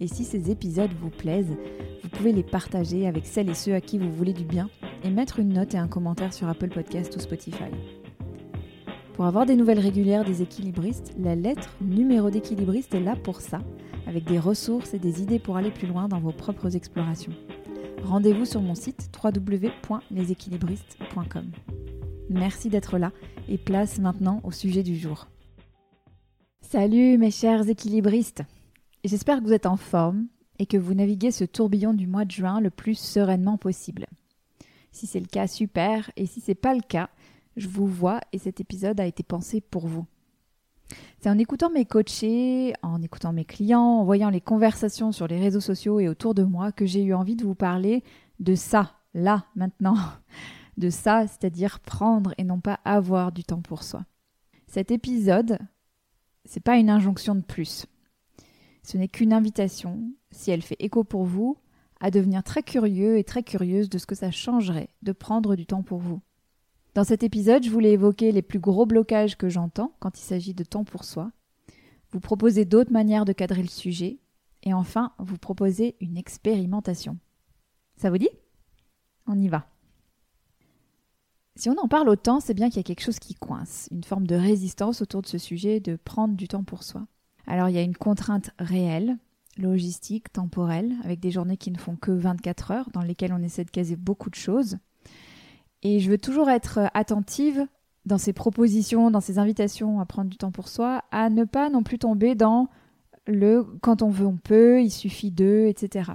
Et si ces épisodes vous plaisent, vous pouvez les partager avec celles et ceux à qui vous voulez du bien et mettre une note et un commentaire sur Apple Podcast ou Spotify. Pour avoir des nouvelles régulières des équilibristes, la lettre numéro d'équilibriste est là pour ça, avec des ressources et des idées pour aller plus loin dans vos propres explorations. Rendez-vous sur mon site www.leséquilibristes.com. Merci d'être là et place maintenant au sujet du jour. Salut mes chers équilibristes J'espère que vous êtes en forme et que vous naviguez ce tourbillon du mois de juin le plus sereinement possible. Si c'est le cas, super, et si c'est pas le cas, je vous vois et cet épisode a été pensé pour vous. C'est en écoutant mes coachés, en écoutant mes clients, en voyant les conversations sur les réseaux sociaux et autour de moi que j'ai eu envie de vous parler de ça, là, maintenant. De ça, c'est-à-dire prendre et non pas avoir du temps pour soi. Cet épisode, c'est pas une injonction de plus. Ce n'est qu'une invitation, si elle fait écho pour vous, à devenir très curieux et très curieuse de ce que ça changerait de prendre du temps pour vous. Dans cet épisode, je voulais évoquer les plus gros blocages que j'entends quand il s'agit de temps pour soi, vous proposer d'autres manières de cadrer le sujet, et enfin vous proposer une expérimentation. Ça vous dit? On y va. Si on en parle autant, c'est bien qu'il y a quelque chose qui coince, une forme de résistance autour de ce sujet de prendre du temps pour soi. Alors il y a une contrainte réelle, logistique, temporelle, avec des journées qui ne font que 24 heures, dans lesquelles on essaie de caser beaucoup de choses. Et je veux toujours être attentive dans ces propositions, dans ces invitations à prendre du temps pour soi, à ne pas non plus tomber dans le quand on veut on peut, il suffit de, etc.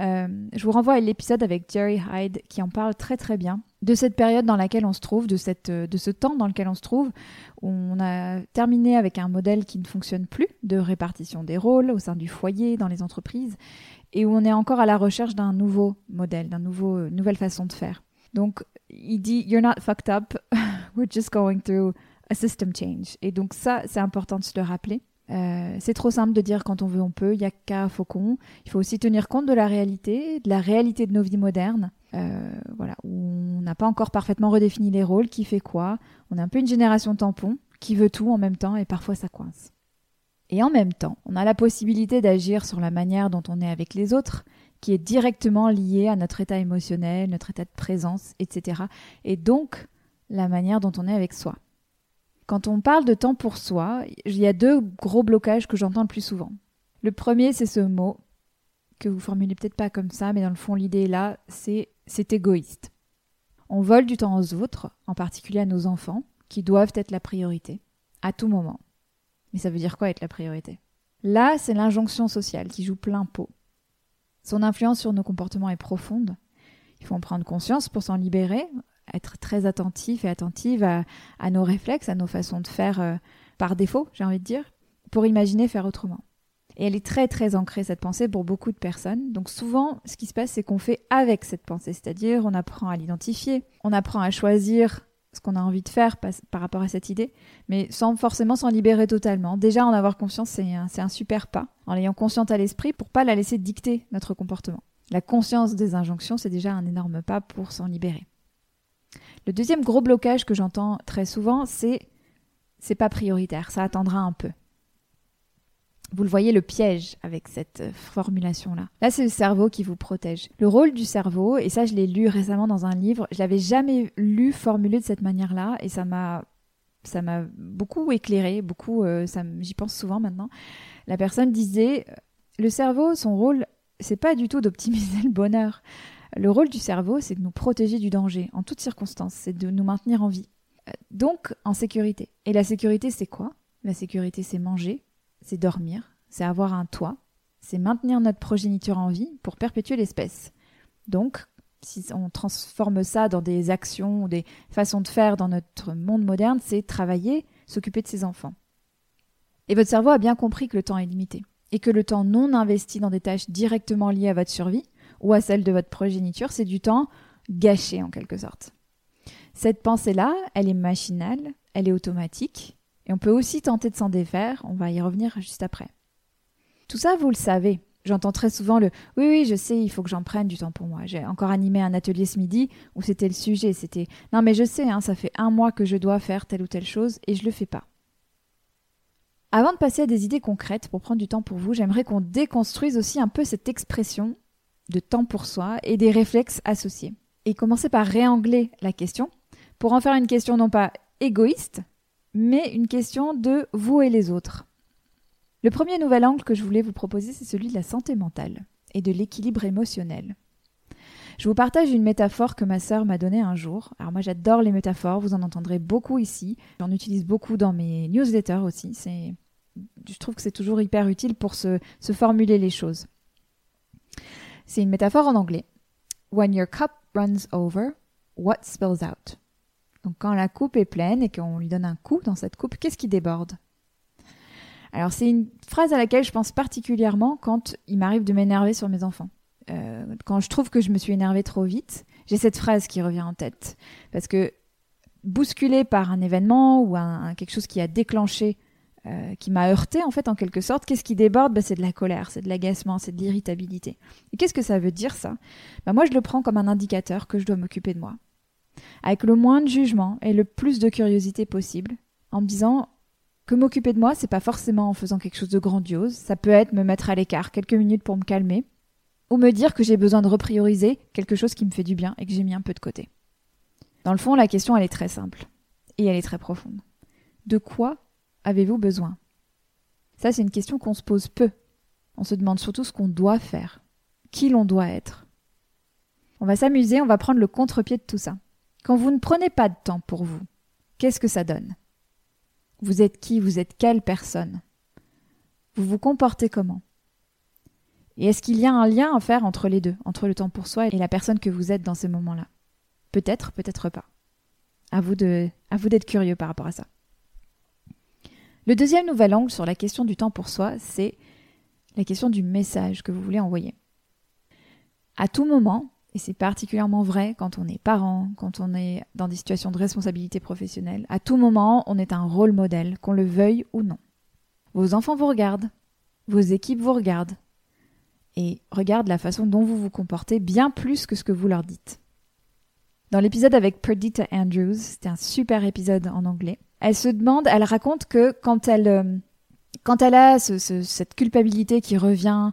Euh, je vous renvoie à l'épisode avec Jerry Hyde qui en parle très très bien de cette période dans laquelle on se trouve, de, cette, de ce temps dans lequel on se trouve. Où on a terminé avec un modèle qui ne fonctionne plus de répartition des rôles au sein du foyer, dans les entreprises, et où on est encore à la recherche d'un nouveau modèle, d'une nouveau, nouvelle façon de faire. Donc, il dit You're not fucked up, we're just going through a system change. Et donc, ça, c'est important de se le rappeler. Euh, c'est trop simple de dire quand on veut on peut, il a qu'à faucon. Il faut aussi tenir compte de la réalité, de la réalité de nos vies modernes, euh, voilà, où on n'a pas encore parfaitement redéfini les rôles, qui fait quoi. On est un peu une génération tampon, qui veut tout en même temps et parfois ça coince. Et en même temps, on a la possibilité d'agir sur la manière dont on est avec les autres, qui est directement liée à notre état émotionnel, notre état de présence, etc. Et donc la manière dont on est avec soi. Quand on parle de temps pour soi, il y a deux gros blocages que j'entends le plus souvent. Le premier, c'est ce mot que vous formulez peut-être pas comme ça, mais dans le fond, l'idée est là, c'est c'est égoïste. On vole du temps aux autres, en particulier à nos enfants, qui doivent être la priorité, à tout moment. Mais ça veut dire quoi être la priorité? Là, c'est l'injonction sociale qui joue plein pot. Son influence sur nos comportements est profonde. Il faut en prendre conscience pour s'en libérer, être très attentif et attentive à, nos réflexes, à nos façons de faire euh, par défaut, j'ai envie de dire, pour imaginer faire autrement. Et elle est très très ancrée cette pensée pour beaucoup de personnes. Donc souvent, ce qui se passe, c'est qu'on fait avec cette pensée, c'est-à-dire on apprend à l'identifier, on apprend à choisir ce qu'on a envie de faire par, rapport à cette idée, mais sans forcément s'en libérer totalement. Déjà, en avoir conscience, c'est un, un super pas, en l'ayant consciente à l'esprit pour pas la laisser dicter notre comportement. La conscience des injonctions, c'est déjà un énorme pas pour s'en libérer. Le deuxième gros blocage que j'entends très souvent, c'est c'est pas prioritaire, ça attendra un peu. Vous le voyez, le piège avec cette euh, formulation-là. Là, c'est le cerveau qui vous protège. Le rôle du cerveau, et ça, je l'ai lu récemment dans un livre, je l'avais jamais lu formulé de cette manière-là, et ça m'a ça m'a beaucoup éclairé, beaucoup, euh, j'y pense souvent maintenant. La personne disait, le cerveau, son rôle, c'est pas du tout d'optimiser le bonheur. Le rôle du cerveau, c'est de nous protéger du danger en toutes circonstances, c'est de nous maintenir en vie. Euh, donc en sécurité. Et la sécurité, c'est quoi? La sécurité, c'est manger, c'est dormir, c'est avoir un toit, c'est maintenir notre progéniture en vie pour perpétuer l'espèce. Donc, si on transforme ça dans des actions ou des façons de faire dans notre monde moderne, c'est travailler, s'occuper de ses enfants. Et votre cerveau a bien compris que le temps est limité et que le temps non investi dans des tâches directement liées à votre survie ou à celle de votre progéniture, c'est du temps gâché en quelque sorte. Cette pensée-là, elle est machinale, elle est automatique, et on peut aussi tenter de s'en défaire, on va y revenir juste après. Tout ça, vous le savez. J'entends très souvent le oui, oui, je sais, il faut que j'en prenne du temps pour moi. J'ai encore animé un atelier ce midi où c'était le sujet. C'était non, mais je sais, hein, ça fait un mois que je dois faire telle ou telle chose et je le fais pas. Avant de passer à des idées concrètes pour prendre du temps pour vous, j'aimerais qu'on déconstruise aussi un peu cette expression de temps pour soi et des réflexes associés. Et commencer par réangler la question pour en faire une question non pas égoïste, mais une question de vous et les autres. Le premier nouvel angle que je voulais vous proposer, c'est celui de la santé mentale et de l'équilibre émotionnel. Je vous partage une métaphore que ma sœur m'a donnée un jour. Alors moi j'adore les métaphores, vous en entendrez beaucoup ici. J'en utilise beaucoup dans mes newsletters aussi. Je trouve que c'est toujours hyper utile pour se formuler les choses. C'est une métaphore en anglais. When your cup runs over, what spills out? Donc quand la coupe est pleine et qu'on lui donne un coup dans cette coupe, qu'est-ce qui déborde? Alors c'est une phrase à laquelle je pense particulièrement quand il m'arrive de m'énerver sur mes enfants. Euh, quand je trouve que je me suis énervée trop vite, j'ai cette phrase qui revient en tête. Parce que bousculé par un événement ou quelque chose qui a déclenché, euh, qui m'a heurté en fait en quelque sorte, qu'est-ce qui déborde? Bah, C'est de la colère, c'est de l'agacement, c'est de l'irritabilité. Et qu'est-ce que ça veut dire ça? Bah, Moi je le prends comme un indicateur que je dois m'occuper de moi. Avec le moins de jugement et le plus de curiosité possible, en me disant que m'occuper de moi, c'est pas forcément en faisant quelque chose de grandiose. Ça peut être me mettre à l'écart quelques minutes pour me calmer, ou me dire que j'ai besoin de reprioriser quelque chose qui me fait du bien et que j'ai mis un peu de côté. Dans le fond, la question, elle est très simple. Et elle est très profonde. De quoi avez-vous besoin? Ça, c'est une question qu'on se pose peu. On se demande surtout ce qu'on doit faire, qui l'on doit être. On va s'amuser, on va prendre le contre-pied de tout ça. Quand vous ne prenez pas de temps pour vous, qu'est-ce que ça donne? Vous êtes qui? Vous êtes quelle personne? Vous vous comportez comment? Et est-ce qu'il y a un lien à faire entre les deux, entre le temps pour soi et la personne que vous êtes dans ces moments-là? Peut-être, peut-être pas. À vous vous d'être curieux par rapport à ça. Le deuxième nouvel angle sur la question du temps pour soi, c'est la question du message que vous voulez envoyer. À tout moment, et c'est particulièrement vrai quand on est parent, quand on est dans des situations de responsabilité professionnelle. À tout moment, on est un rôle modèle, qu'on le veuille ou non. Vos enfants vous regardent, vos équipes vous regardent, et regardent la façon dont vous vous comportez bien plus que ce que vous leur dites. Dans l'épisode avec Perdita Andrews, c'était un super épisode en anglais, elle se demande, elle raconte que quand elle, euh, quand elle a cette culpabilité qui revient,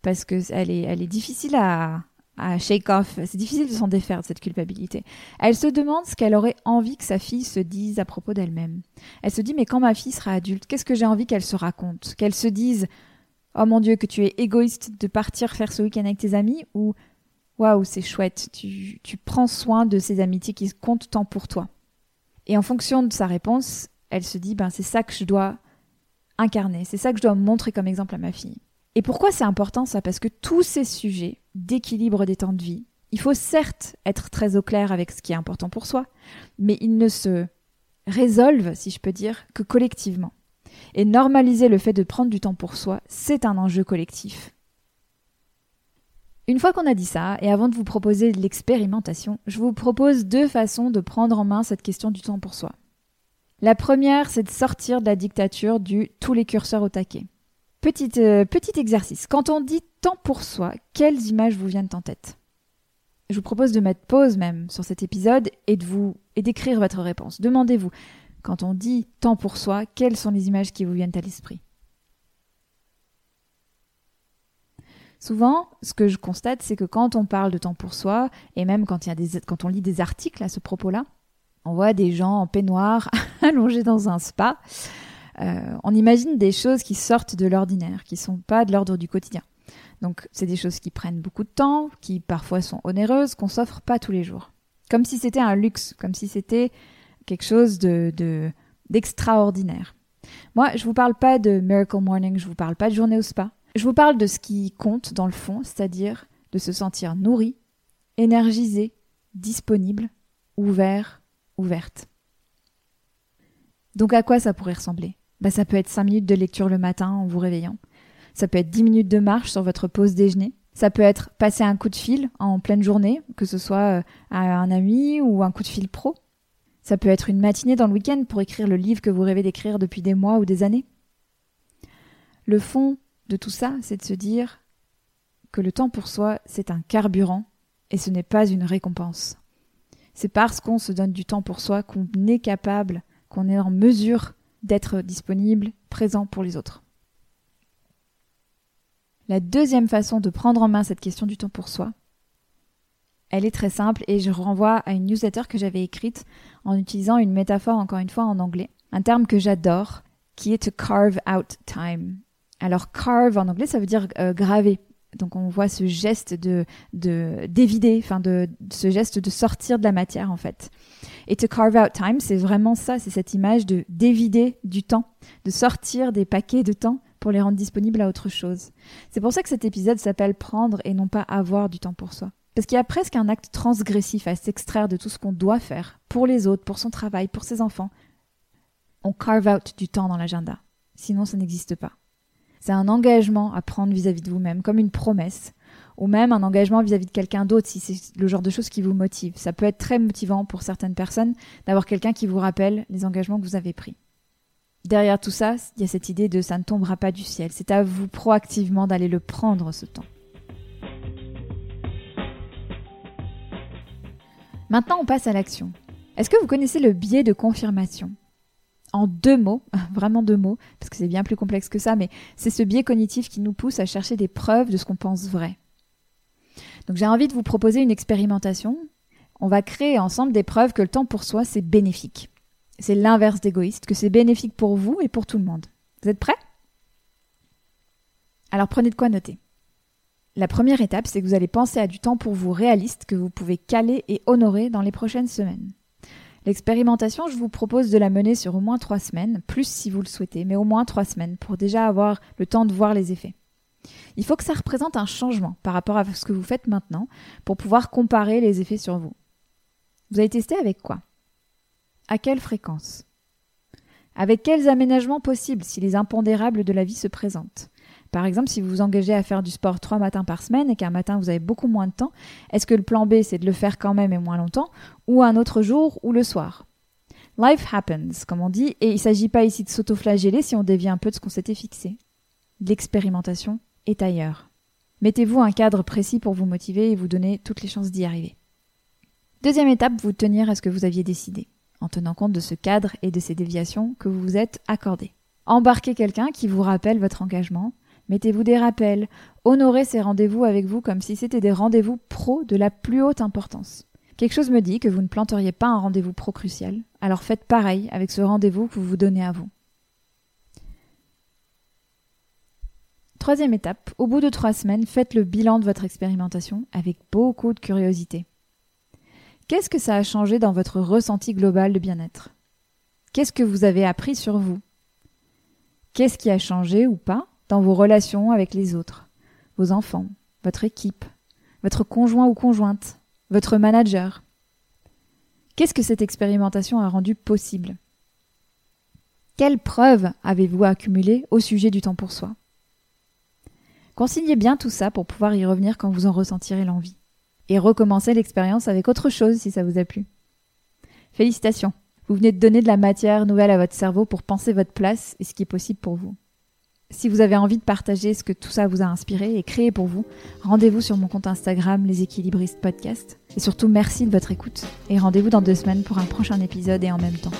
parce qu'elle est, elle est difficile à, à shake off. C'est difficile de s'en défaire de cette culpabilité. Elle se demande ce qu'elle aurait envie que sa fille se dise à propos d'elle-même. Elle se dit mais quand ma fille sera adulte, qu'est-ce que j'ai envie qu'elle se raconte? Qu'elle se dise oh mon dieu que tu es égoïste de partir faire ce week-end avec tes amis ou waouh c'est chouette, tu, prends soin de ces amitiés qui comptent tant pour toi. Et en fonction de sa réponse, elle se dit ben c'est ça que je dois incarner, c'est ça que je dois montrer comme exemple à ma fille. Et pourquoi c'est important ça? Parce que tous ces sujets d'équilibre des temps de vie, il faut certes être très au clair avec ce qui est important pour soi, mais ils ne se résolvent, si je peux dire, que collectivement. Et normaliser le fait de prendre du temps pour soi, c'est un enjeu collectif. Une fois qu'on a dit ça, et avant de vous proposer l'expérimentation, je vous propose deux façons de prendre en main cette question du temps pour soi. La première, c'est de sortir de la dictature du tous les curseurs au taquet. Petit, euh, petit exercice. Quand on dit temps pour soi, quelles images vous viennent en tête? Je vous propose de mettre pause même sur cet épisode et et d'écrire votre réponse. Demandez-vous, quand on dit temps pour soi, quelles sont les images qui vous viennent à l'esprit? Souvent, ce que je constate, c'est que quand on parle de temps pour soi, et même quand, y a des, quand on lit des articles à ce propos-là, on voit des gens en peignoir allongés dans un spa euh, on imagine des choses qui sortent de l'ordinaire, qui sont pas de l'ordre du quotidien. Donc c'est des choses qui prennent beaucoup de temps, qui parfois sont onéreuses, qu'on s'offre pas tous les jours. Comme si c'était un luxe, comme si c'était quelque chose de d'extraordinaire. Moi, je vous parle pas de Miracle Morning, je vous parle pas de journée au spa. Je vous parle de ce qui compte dans le fond, c'est-à-dire de se sentir nourri, énergisé, disponible, ouvert, ouverte. Donc à quoi ça pourrait ressembler? Bah, ça peut être 5 minutes de lecture le matin en vous réveillant. Ça peut être 10 minutes de marche sur votre pause déjeuner. Ça peut être passer un coup de fil en pleine journée, que ce soit euh, à un ami ou un coup de fil pro. Ça peut être une matinée dans le week-end pour écrire le livre que vous rêvez d'écrire depuis des mois ou des années. Le fond de tout ça, c'est de se dire que le temps pour soi, c'est un carburant et ce n'est pas une récompense. C'est parce qu'on se donne du temps pour soi qu'on est capable, qu'on est en mesure d'être disponible, présent pour les autres. La deuxième façon de prendre en main cette question du temps pour soi, elle est très simple et je renvoie à une newsletter que j'avais écrite en utilisant une métaphore encore une fois en anglais, un terme que j'adore, qui est to carve out time. Alors carve en anglais ça veut dire euh, graver. Donc on voit ce geste de d'évider, enfin de, ce geste de sortir de la matière en fait. Et to carve out time, c'est vraiment ça, c'est cette image de d'évider du temps, de sortir des paquets de temps pour les rendre disponibles à autre chose. C'est pour ça que cet épisode s'appelle Prendre et non pas avoir du temps pour soi. Parce qu'il y a presque un acte transgressif à s'extraire de tout ce qu'on doit faire pour les autres, pour son travail, pour ses enfants. On carve out du temps dans l'agenda. Sinon, ça n'existe pas. C'est un engagement à prendre vis-à-vis de vous-même, comme une promesse, ou même un engagement vis-à-vis de quelqu'un d'autre si c'est le genre de choses qui vous motive. Ça peut être très motivant pour certaines personnes d'avoir quelqu'un qui vous rappelle les engagements que vous avez pris derrière tout ça, il y a cette idée de ça ne tombera pas du ciel. C'est à vous proactivement d'aller le prendre ce temps. Maintenant, on passe à l'action. Est-ce que vous connaissez le biais de confirmation? En deux mots, vraiment deux mots, parce que c'est bien plus complexe que ça, mais c'est ce biais cognitif qui nous pousse à chercher des preuves de ce qu'on pense vrai. Donc j'ai envie de vous proposer une expérimentation. On va créer ensemble des preuves que le temps pour soi, c'est bénéfique c'est l'inverse d'égoïste, que c'est bénéfique pour vous et pour tout le monde. Vous êtes prêts? Alors prenez de quoi noter. La première étape, c'est que vous allez penser à du temps pour vous réaliste que vous pouvez caler et honorer dans les prochaines semaines. L'expérimentation, je vous propose de la mener sur au moins trois semaines, plus si vous le souhaitez, mais au moins trois semaines, pour déjà avoir le temps de voir les effets. Il faut que ça représente un changement par rapport à ce que vous faites maintenant, pour pouvoir comparer les effets sur vous. Vous avez testé avec quoi? À quelle fréquence? Avec quels aménagements possibles si les impondérables de la vie se présentent? Par exemple, si vous vous engagez à faire du sport trois matins par semaine et qu'un matin vous avez beaucoup moins de temps, est-ce que le plan B c'est de le faire quand même et moins longtemps, ou un autre jour ou le soir? Life happens, comme on dit, et il ne s'agit pas ici de s'autoflageller si on dévie un peu de ce qu'on s'était fixé. L'expérimentation est ailleurs. Mettez-vous un cadre précis pour vous motiver et vous donner toutes les chances d'y arriver. Deuxième étape, vous tenir à ce que vous aviez décidé en tenant compte de ce cadre et de ces déviations que vous vous êtes accordées. Embarquez quelqu'un qui vous rappelle votre engagement, mettez-vous des rappels, honorez ces rendez-vous avec vous comme si c'était des rendez-vous pro de la plus haute importance. Quelque chose me dit que vous ne planteriez pas un rendez-vous pro crucial, alors faites pareil avec ce rendez-vous que vous vous donnez à vous. Troisième étape, au bout de trois semaines, faites le bilan de votre expérimentation avec beaucoup de curiosité. Qu'est-ce que ça a changé dans votre ressenti global de bien-être? Qu'est-ce que vous avez appris sur vous? Qu'est-ce qui a changé ou pas? Dans vos relations avec les autres, vos enfants, votre équipe, votre conjoint ou conjointe, votre manager Qu'est-ce que cette expérimentation a rendu possible? Quelles preuves avez-vous accumulées au sujet du temps pour soi? Consignez bien tout ça pour pouvoir y revenir quand vous en ressentirez l'envie et recommencer l'expérience avec autre chose si ça vous a plu. Félicitations, vous venez de donner de la matière nouvelle à votre cerveau pour penser votre place et ce qui est possible pour vous. Si vous avez envie de partager ce que tout ça vous a inspiré et créé pour vous, rendez-vous sur mon compte Instagram Les Équilibristes Podcast. Et surtout, merci de votre écoute et rendez-vous dans deux semaines pour un prochain épisode et en même temps.